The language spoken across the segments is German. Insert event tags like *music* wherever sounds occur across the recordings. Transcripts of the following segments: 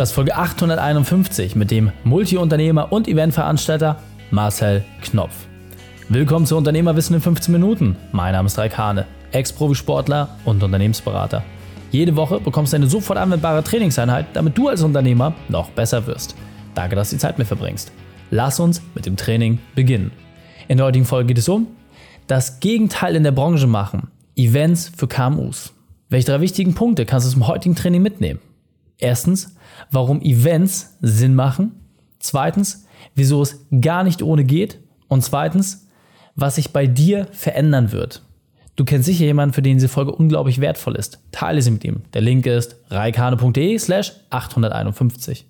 Das ist Folge 851 mit dem Multiunternehmer und Eventveranstalter Marcel Knopf. Willkommen zu Unternehmerwissen in 15 Minuten. Mein Name ist Raik Hane, Ex-Profisportler und Unternehmensberater. Jede Woche bekommst du eine sofort anwendbare Trainingseinheit, damit du als Unternehmer noch besser wirst. Danke, dass du die Zeit mit verbringst. Lass uns mit dem Training beginnen. In der heutigen Folge geht es um das Gegenteil in der Branche machen. Events für KMUs. Welche drei wichtigen Punkte kannst du zum heutigen Training mitnehmen? Erstens, warum Events Sinn machen. Zweitens, wieso es gar nicht ohne geht. Und zweitens, was sich bei dir verändern wird. Du kennst sicher jemanden, für den diese Folge unglaublich wertvoll ist. Teile sie mit ihm. Der Link ist reikane.de slash 851.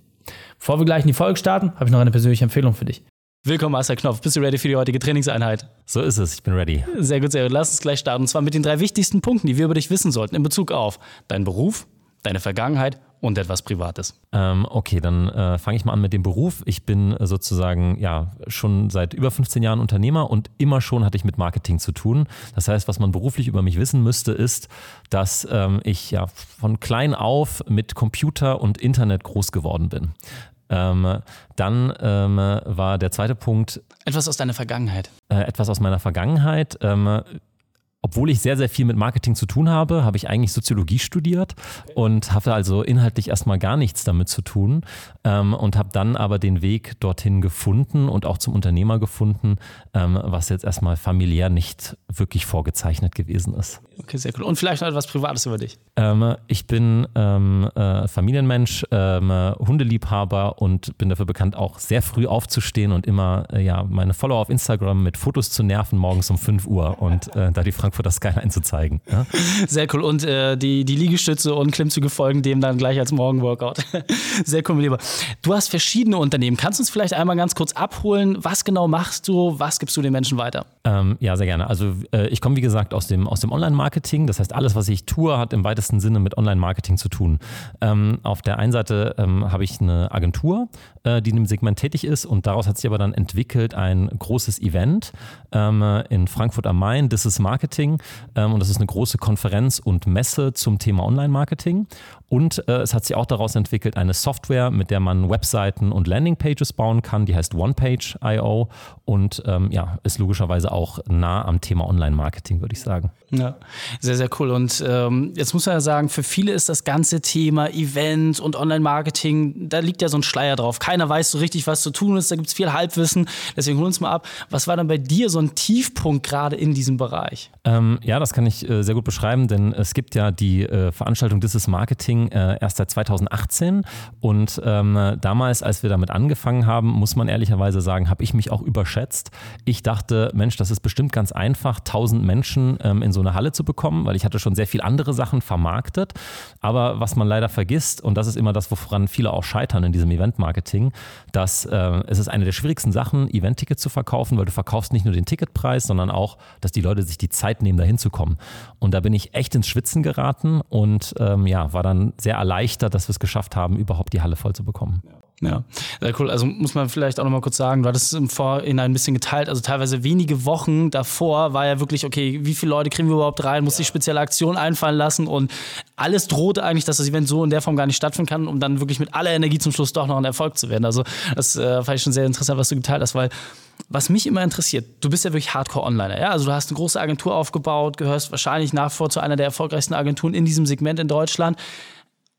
Bevor wir gleich in die Folge starten, habe ich noch eine persönliche Empfehlung für dich. Willkommen, Meister Knopf. Bist du ready für die heutige Trainingseinheit? So ist es, ich bin ready. Sehr gut, sehr gut. Lass uns gleich starten. Und zwar mit den drei wichtigsten Punkten, die wir über dich wissen sollten in Bezug auf deinen Beruf, deine Vergangenheit und etwas Privates. Ähm, okay, dann äh, fange ich mal an mit dem Beruf. Ich bin äh, sozusagen ja schon seit über 15 Jahren Unternehmer und immer schon hatte ich mit Marketing zu tun. Das heißt, was man beruflich über mich wissen müsste, ist, dass ähm, ich ja von klein auf mit Computer und Internet groß geworden bin. Ähm, dann ähm, war der zweite Punkt. Etwas aus deiner Vergangenheit. Äh, etwas aus meiner Vergangenheit. Ähm, obwohl ich sehr, sehr viel mit Marketing zu tun habe, habe ich eigentlich Soziologie studiert und hatte also inhaltlich erstmal gar nichts damit zu tun ähm, und habe dann aber den Weg dorthin gefunden und auch zum Unternehmer gefunden, ähm, was jetzt erstmal familiär nicht wirklich vorgezeichnet gewesen ist. Okay, sehr cool. Und vielleicht noch etwas Privates über dich. Ähm, ich bin ähm, äh, Familienmensch, ähm, Hundeliebhaber und bin dafür bekannt, auch sehr früh aufzustehen und immer äh, ja, meine Follower auf Instagram mit Fotos zu nerven morgens um 5 Uhr und äh, da die Frankfurter Skyline zu zeigen. Ja? *laughs* Sehr cool. Und äh, die, die Liegestütze und Klimmzüge folgen dem dann gleich als Morgenworkout. *laughs* sehr cool, mein Lieber. Du hast verschiedene Unternehmen. Kannst du uns vielleicht einmal ganz kurz abholen? Was genau machst du? Was gibst du den Menschen weiter? Ähm, ja, sehr gerne. Also äh, ich komme, wie gesagt, aus dem, aus dem Online-Marketing. Das heißt, alles, was ich tue, hat im weitesten Sinne mit Online-Marketing zu tun. Ähm, auf der einen Seite ähm, habe ich eine Agentur, äh, die in dem Segment tätig ist und daraus hat sich aber dann entwickelt ein großes Event ähm, in Frankfurt am Main, This is Marketing ähm, und das ist eine große Konferenz und Messe zum Thema Online-Marketing und äh, es hat sich auch daraus entwickelt eine Software, mit der man Webseiten und Landingpages bauen kann, die heißt OnePage.io und ähm, ja, ist logischerweise auch nah am Thema Online-Marketing, würde ich sagen. Ja, sehr, sehr cool. Und ähm, jetzt muss man ja sagen, für viele ist das ganze Thema Event und Online-Marketing, da liegt ja so ein Schleier drauf. Keiner weiß so richtig, was zu tun ist. Da gibt es viel Halbwissen. Deswegen holen wir uns mal ab. Was war dann bei dir so ein Tiefpunkt gerade in diesem Bereich? Ähm, ja, das kann ich äh, sehr gut beschreiben, denn es gibt ja die äh, Veranstaltung This is Marketing äh, erst seit 2018. Und ähm, damals, als wir damit angefangen haben, muss man ehrlicherweise sagen, habe ich mich auch überschätzt. Ich dachte, Mensch, das ist bestimmt ganz einfach, 1000 Menschen ähm, in so eine Halle zu bekommen, weil ich hatte schon sehr viel andere Sachen vermarktet. Aber was man leider vergisst, und das ist immer das, woran viele auch scheitern in diesem Event-Marketing, dass äh, es ist eine der schwierigsten Sachen, Event-Tickets zu verkaufen, weil du verkaufst nicht nur den Ticketpreis, sondern auch, dass die Leute sich die Zeit Zeit nehmen, da hinzukommen. Und da bin ich echt ins Schwitzen geraten und ähm, ja, war dann sehr erleichtert, dass wir es geschafft haben, überhaupt die Halle voll zu bekommen. Ja, sehr cool. Also muss man vielleicht auch nochmal kurz sagen, du hattest es im Vorhinein ein bisschen geteilt. Also teilweise wenige Wochen davor war ja wirklich, okay, wie viele Leute kriegen wir überhaupt rein? Muss ja. die spezielle Aktion einfallen lassen und alles drohte eigentlich, dass das Event so in der Form gar nicht stattfinden kann, um dann wirklich mit aller Energie zum Schluss doch noch ein Erfolg zu werden. Also das äh, fand ich schon sehr interessant, was du geteilt hast, weil was mich immer interessiert, du bist ja wirklich Hardcore-Onliner, ja? Also du hast eine große Agentur aufgebaut, gehörst wahrscheinlich nach wie vor zu einer der erfolgreichsten Agenturen in diesem Segment in Deutschland.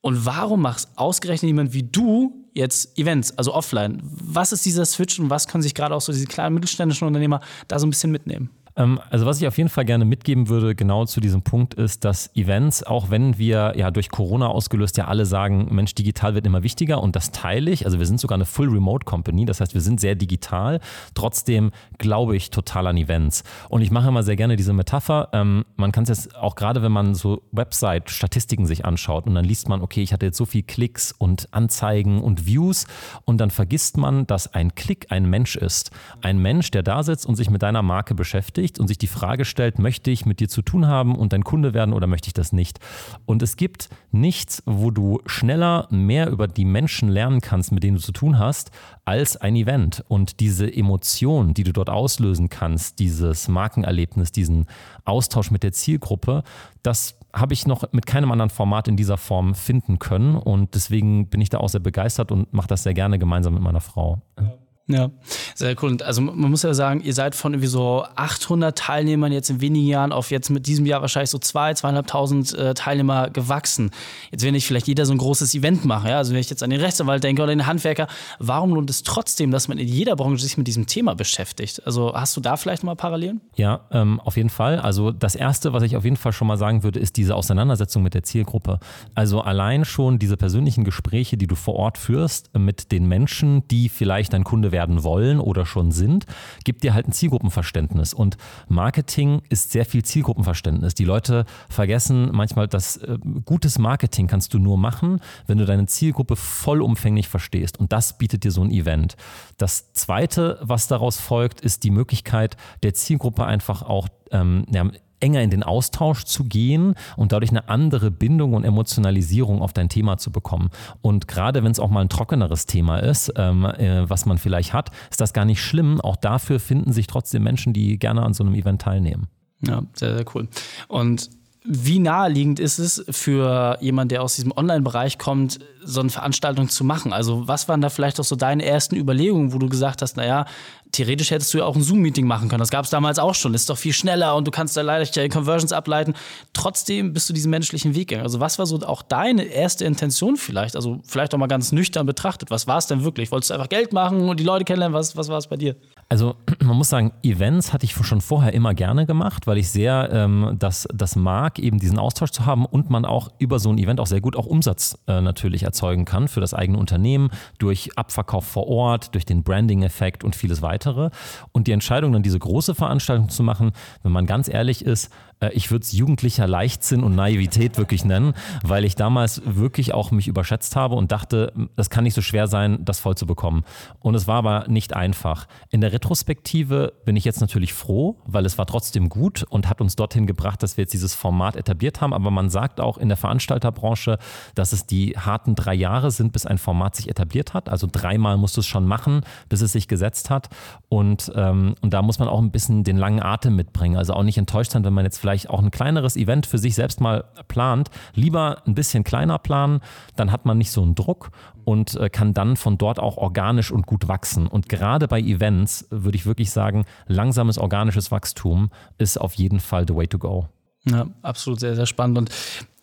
Und warum machst ausgerechnet jemand wie du jetzt Events, also offline? Was ist dieser Switch und was können sich gerade auch so diese kleinen mittelständischen Unternehmer da so ein bisschen mitnehmen? Ähm, also was ich auf jeden Fall gerne mitgeben würde, genau zu diesem Punkt, ist, dass Events, auch wenn wir ja durch Corona ausgelöst ja alle sagen, Mensch, digital wird immer wichtiger und das teile ich. Also wir sind sogar eine Full Remote Company, das heißt, wir sind sehr digital. Trotzdem glaube ich total an Events. Und ich mache immer sehr gerne diese Metapher. Ähm, man kann es jetzt auch gerade, wenn man so Website-Statistiken sich anschaut und dann liest man, okay, ich hatte jetzt so viel Klicks und Anzeigen und Views und dann vergisst man, dass ein Klick ein Mensch ist. Ein Mensch, der da sitzt und sich mit deiner Marke beschäftigt beschäftigt und sich die Frage stellt, möchte ich mit dir zu tun haben und dein Kunde werden oder möchte ich das nicht? Und es gibt nichts, wo du schneller mehr über die Menschen lernen kannst, mit denen du zu tun hast, als ein Event. Und diese Emotion, die du dort auslösen kannst, dieses Markenerlebnis, diesen Austausch mit der Zielgruppe, das habe ich noch mit keinem anderen Format in dieser Form finden können und deswegen bin ich da auch sehr begeistert und mache das sehr gerne gemeinsam mit meiner Frau. Ja. Ja, sehr cool. Und also man muss ja sagen, ihr seid von irgendwie so 800 Teilnehmern jetzt in wenigen Jahren auf jetzt mit diesem Jahr wahrscheinlich so zwei, zweieinhalbtausend äh, Teilnehmer gewachsen. Jetzt will nicht vielleicht jeder so ein großes Event machen. Ja? Also wenn ich jetzt an den Rechtsanwalt denke oder den Handwerker, warum lohnt es trotzdem, dass man in jeder Branche sich mit diesem Thema beschäftigt? Also hast du da vielleicht mal Parallelen? Ja, ähm, auf jeden Fall. Also das Erste, was ich auf jeden Fall schon mal sagen würde, ist diese Auseinandersetzung mit der Zielgruppe. Also allein schon diese persönlichen Gespräche, die du vor Ort führst mit den Menschen, die vielleicht dein Kunde werden wollen oder schon sind, gibt dir halt ein Zielgruppenverständnis. Und Marketing ist sehr viel Zielgruppenverständnis. Die Leute vergessen manchmal, dass äh, gutes Marketing kannst du nur machen, wenn du deine Zielgruppe vollumfänglich verstehst. Und das bietet dir so ein Event. Das Zweite, was daraus folgt, ist die Möglichkeit der Zielgruppe einfach auch ähm, ja, enger in den Austausch zu gehen und dadurch eine andere Bindung und Emotionalisierung auf dein Thema zu bekommen. Und gerade wenn es auch mal ein trockeneres Thema ist, ähm, äh, was man vielleicht hat, ist das gar nicht schlimm. Auch dafür finden sich trotzdem Menschen, die gerne an so einem Event teilnehmen. Ja, sehr, sehr cool. Und wie naheliegend ist es für jemanden, der aus diesem Online-Bereich kommt, so eine Veranstaltung zu machen? Also, was waren da vielleicht auch so deine ersten Überlegungen, wo du gesagt hast, naja, theoretisch hättest du ja auch ein Zoom-Meeting machen können. Das gab es damals auch schon. Ist doch viel schneller und du kannst da leichter Conversions ableiten. Trotzdem bist du diesen menschlichen Weg gegangen. Also was war so auch deine erste Intention vielleicht? Also vielleicht auch mal ganz nüchtern betrachtet. Was war es denn wirklich? Wolltest du einfach Geld machen und die Leute kennenlernen? Was, was war es bei dir? Also *clears throat* man muss sagen, Events hatte ich schon vorher immer gerne gemacht, weil ich sehr ähm, das, das mag, eben diesen Austausch zu haben und man auch über so ein Event auch sehr gut auch Umsatz äh, natürlich erzeugen kann für das eigene Unternehmen durch Abverkauf vor Ort, durch den Branding-Effekt und vieles weiter weitere. Und die Entscheidung, dann diese große Veranstaltung zu machen, wenn man ganz ehrlich ist, ich würde es jugendlicher Leichtsinn und Naivität wirklich nennen, weil ich damals wirklich auch mich überschätzt habe und dachte, das kann nicht so schwer sein, das voll zu bekommen. Und es war aber nicht einfach. In der Retrospektive bin ich jetzt natürlich froh, weil es war trotzdem gut und hat uns dorthin gebracht, dass wir jetzt dieses Format etabliert haben. Aber man sagt auch in der Veranstalterbranche, dass es die harten drei Jahre sind, bis ein Format sich etabliert hat. Also dreimal musst du es schon machen, bis es sich gesetzt hat. Und, ähm, und da muss man auch ein bisschen den langen Atem mitbringen. Also auch nicht enttäuscht sein, wenn man jetzt vielleicht vielleicht auch ein kleineres Event für sich selbst mal plant, lieber ein bisschen kleiner planen, dann hat man nicht so einen Druck und äh, kann dann von dort auch organisch und gut wachsen. Und gerade bei Events würde ich wirklich sagen, langsames organisches Wachstum ist auf jeden Fall the way to go. Ja, absolut sehr, sehr spannend. Und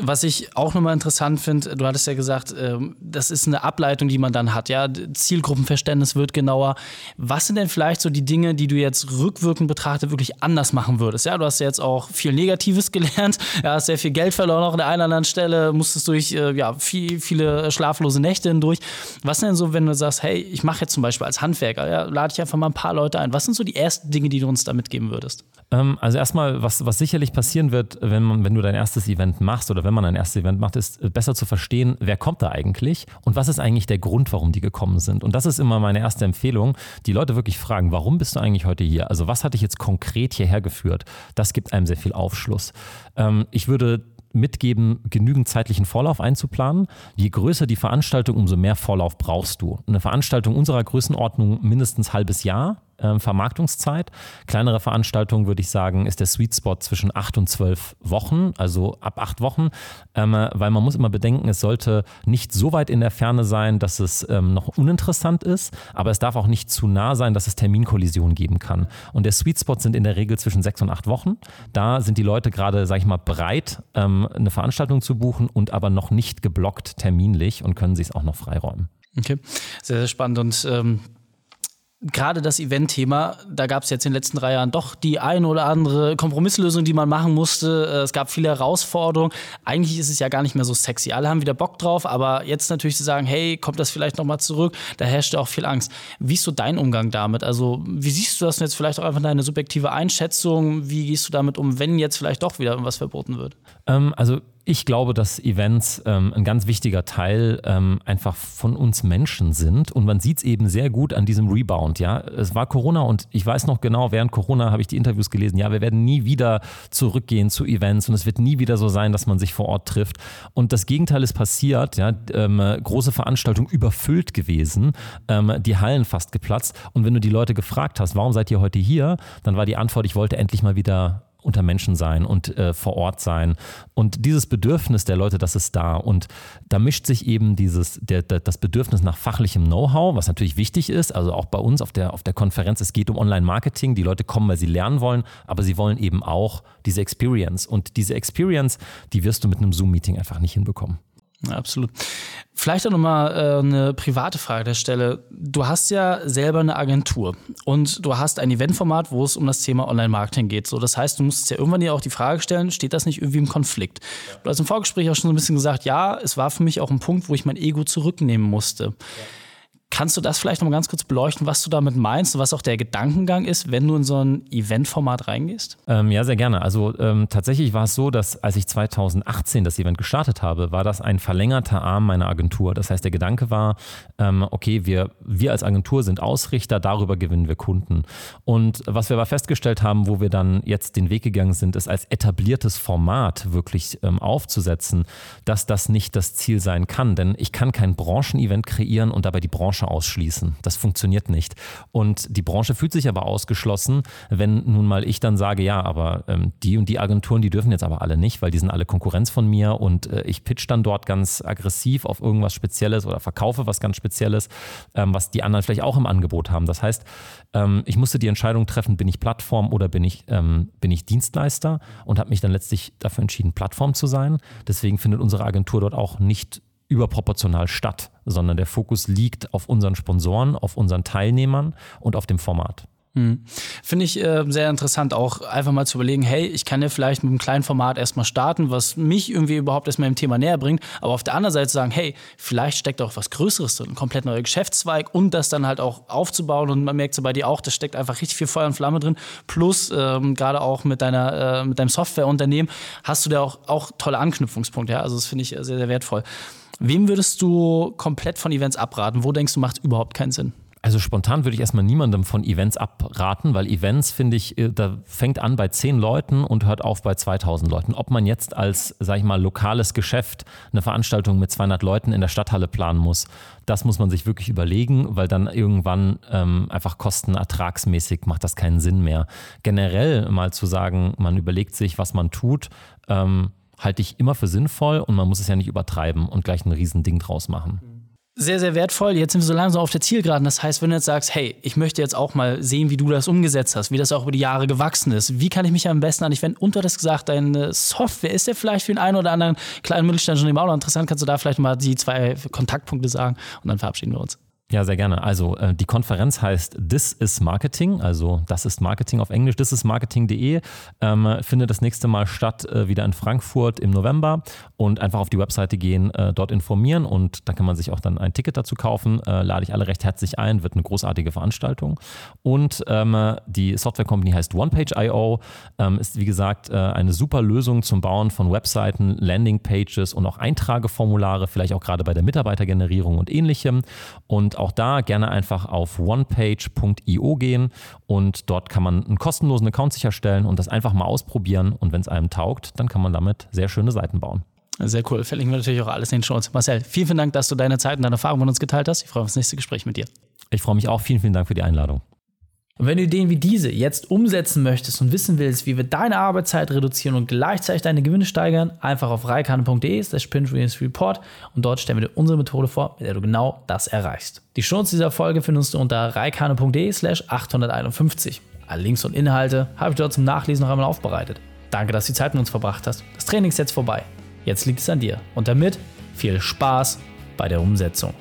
was ich auch nochmal interessant finde, du hattest ja gesagt, ähm, das ist eine Ableitung, die man dann hat. Ja, Zielgruppenverständnis wird genauer. Was sind denn vielleicht so die Dinge, die du jetzt rückwirkend betrachtet wirklich anders machen würdest? Ja, du hast ja jetzt auch viel Negatives *laughs* gelernt, ja, hast sehr viel Geld verloren auch an der einen oder anderen Stelle, musstest durch äh, ja, viel, viele schlaflose Nächte hindurch. Was denn so, wenn du sagst, hey, ich mache jetzt zum Beispiel als Handwerker, ja, lade ich einfach mal ein paar Leute ein. Was sind so die ersten Dinge, die du uns da mitgeben würdest? Ähm, also erstmal, was, was sicherlich passieren wird, wenn, wenn du dein erstes Event machst oder wenn man ein erstes Event macht, ist äh, besser zu verstehen, wer kommt da eigentlich und was ist eigentlich der Grund, warum die gekommen sind. Und das ist immer meine erste Empfehlung, die Leute wirklich fragen, warum bist du eigentlich heute hier? Also was hat dich jetzt konkret hierher geführt? Das gibt einem sehr viel Aufschluss. Ähm, ich würde mitgeben, genügend zeitlichen Vorlauf einzuplanen. Je größer die Veranstaltung, umso mehr Vorlauf brauchst du. Eine Veranstaltung unserer Größenordnung mindestens halbes Jahr äh, Vermarktungszeit. Kleinere Veranstaltungen würde ich sagen, ist der Sweet Spot zwischen acht und zwölf Wochen, also ab acht Wochen, ähm, weil man muss immer bedenken, es sollte nicht so weit in der Ferne sein, dass es ähm, noch uninteressant ist, aber es darf auch nicht zu nah sein, dass es Terminkollisionen geben kann. Und der Sweet Spot sind in der Regel zwischen sechs und acht Wochen. Da sind die Leute gerade, sag ich mal, bereit, ähm, eine Veranstaltung zu buchen und aber noch nicht geblockt terminlich und können sich es auch noch freiräumen. Okay, sehr, sehr spannend. Und ähm, gerade das Event-Thema, da gab es jetzt in den letzten drei Jahren doch die ein oder andere Kompromisslösung, die man machen musste. Äh, es gab viele Herausforderungen. Eigentlich ist es ja gar nicht mehr so sexy. Alle haben wieder Bock drauf, aber jetzt natürlich zu sagen, hey, kommt das vielleicht nochmal zurück, da herrscht ja auch viel Angst. Wie ist so dein Umgang damit? Also, wie siehst du das jetzt vielleicht auch einfach deine subjektive Einschätzung? Wie gehst du damit um, wenn jetzt vielleicht doch wieder was verboten wird? Ähm, also, ich glaube, dass Events ähm, ein ganz wichtiger Teil ähm, einfach von uns Menschen sind und man sieht es eben sehr gut an diesem Rebound. Ja, es war Corona und ich weiß noch genau, während Corona habe ich die Interviews gelesen. Ja, wir werden nie wieder zurückgehen zu Events und es wird nie wieder so sein, dass man sich vor Ort trifft. Und das Gegenteil ist passiert. Ja, ähm, große Veranstaltungen überfüllt gewesen, ähm, die Hallen fast geplatzt. Und wenn du die Leute gefragt hast, warum seid ihr heute hier, dann war die Antwort, ich wollte endlich mal wieder unter Menschen sein und äh, vor Ort sein. Und dieses Bedürfnis der Leute, das ist da. Und da mischt sich eben dieses, der, der, das Bedürfnis nach fachlichem Know-how, was natürlich wichtig ist. Also auch bei uns auf der, auf der Konferenz, es geht um Online-Marketing. Die Leute kommen, weil sie lernen wollen, aber sie wollen eben auch diese Experience. Und diese Experience, die wirst du mit einem Zoom-Meeting einfach nicht hinbekommen. Ja, absolut. Vielleicht auch nochmal äh, eine private Frage der Stelle. Du hast ja selber eine Agentur und du hast ein Eventformat, wo es um das Thema Online-Marketing geht. So, das heißt, du musst ja irgendwann dir auch die Frage stellen, steht das nicht irgendwie im Konflikt? Du hast im Vorgespräch auch schon so ein bisschen gesagt, ja, es war für mich auch ein Punkt, wo ich mein Ego zurücknehmen musste. Ja. Kannst du das vielleicht noch mal ganz kurz beleuchten, was du damit meinst und was auch der Gedankengang ist, wenn du in so ein Eventformat reingehst? Ähm, ja, sehr gerne. Also ähm, tatsächlich war es so, dass als ich 2018 das Event gestartet habe, war das ein verlängerter Arm meiner Agentur. Das heißt, der Gedanke war, ähm, okay, wir, wir als Agentur sind Ausrichter, darüber gewinnen wir Kunden. Und was wir aber festgestellt haben, wo wir dann jetzt den Weg gegangen sind, ist als etabliertes Format wirklich ähm, aufzusetzen, dass das nicht das Ziel sein kann. Denn ich kann kein Branchenevent kreieren und dabei die Branche Branche ausschließen. Das funktioniert nicht. Und die Branche fühlt sich aber ausgeschlossen, wenn nun mal ich dann sage, ja, aber ähm, die und die Agenturen, die dürfen jetzt aber alle nicht, weil die sind alle Konkurrenz von mir und äh, ich pitch dann dort ganz aggressiv auf irgendwas Spezielles oder verkaufe was ganz Spezielles, ähm, was die anderen vielleicht auch im Angebot haben. Das heißt, ähm, ich musste die Entscheidung treffen, bin ich Plattform oder bin ich, ähm, bin ich Dienstleister und habe mich dann letztlich dafür entschieden, Plattform zu sein. Deswegen findet unsere Agentur dort auch nicht überproportional statt, sondern der Fokus liegt auf unseren Sponsoren, auf unseren Teilnehmern und auf dem Format. Hm. Finde ich äh, sehr interessant, auch einfach mal zu überlegen, hey, ich kann ja vielleicht mit einem kleinen Format erstmal starten, was mich irgendwie überhaupt erstmal im Thema näher bringt, aber auf der anderen Seite sagen, hey, vielleicht steckt auch was Größeres drin, ein komplett neuer Geschäftszweig und das dann halt auch aufzubauen und man merkt so bei dir auch, da steckt einfach richtig viel Feuer und Flamme drin, plus ähm, gerade auch mit deiner, äh, mit deinem Softwareunternehmen hast du da auch, auch tolle Anknüpfungspunkte, ja, also das finde ich sehr, sehr wertvoll. Wem würdest du komplett von Events abraten? Wo denkst du, macht überhaupt keinen Sinn? Also spontan würde ich erstmal niemandem von Events abraten, weil Events finde ich, äh, da fängt an bei 10 Leuten und hört auf bei 2000 Leuten. Ob man jetzt als, sag ich mal, lokales Geschäft eine Veranstaltung mit 200 Leuten in der Stadthalle planen muss, das muss man sich wirklich überlegen, weil dann irgendwann ähm, einfach kostenertragsmäßig macht das keinen Sinn mehr. Generell mal zu sagen, man überlegt sich, was man tut, ähm, halte ich immer für sinnvoll und man muss es ja nicht übertreiben und gleich ein Riesending draus machen. Sehr, sehr wertvoll. Jetzt sind wir so langsam auf der Zielgeraden. Das heißt, wenn du jetzt sagst, hey, ich möchte jetzt auch mal sehen, wie du das umgesetzt hast, wie das auch über die Jahre gewachsen ist, wie kann ich mich am besten an dich wenden? Und du hattest gesagt, deine Software ist ja vielleicht für den einen oder anderen kleinen Mittelständischen auch noch interessant. Kannst du da vielleicht mal die zwei Kontaktpunkte sagen und dann verabschieden wir uns. Ja, sehr gerne. Also äh, die Konferenz heißt This is Marketing, also das ist Marketing auf Englisch, thisismarketing.de. Ähm, findet das nächste Mal statt, äh, wieder in Frankfurt im November und einfach auf die Webseite gehen, äh, dort informieren und da kann man sich auch dann ein Ticket dazu kaufen. Äh, lade ich alle recht herzlich ein, wird eine großartige Veranstaltung. Und ähm, die Software Company heißt OnePage.io, ähm, ist wie gesagt äh, eine super Lösung zum Bauen von Webseiten, Landingpages und auch Eintrageformulare, vielleicht auch gerade bei der Mitarbeitergenerierung und ähnlichem. Und auch da gerne einfach auf onepage.io gehen und dort kann man einen kostenlosen Account sicherstellen und das einfach mal ausprobieren. Und wenn es einem taugt, dann kann man damit sehr schöne Seiten bauen. Sehr cool. Verlinken wir natürlich auch alles in den Shows. Marcel, vielen, vielen Dank, dass du deine Zeit und deine Erfahrungen mit uns geteilt hast. Ich freue mich auf das nächste Gespräch mit dir. Ich freue mich auch. Vielen, vielen Dank für die Einladung. Und wenn du Ideen wie diese jetzt umsetzen möchtest und wissen willst, wie wir deine Arbeitszeit reduzieren und gleichzeitig deine Gewinne steigern, einfach auf reikane.de slash Report und dort stellen wir dir unsere Methode vor, mit der du genau das erreichst. Die Chance dieser Folge findest du unter reikane.de slash 851. Alle Links und Inhalte habe ich dort zum Nachlesen noch einmal aufbereitet. Danke, dass du die Zeit mit uns verbracht hast. Das Training ist jetzt vorbei. Jetzt liegt es an dir. Und damit viel Spaß bei der Umsetzung.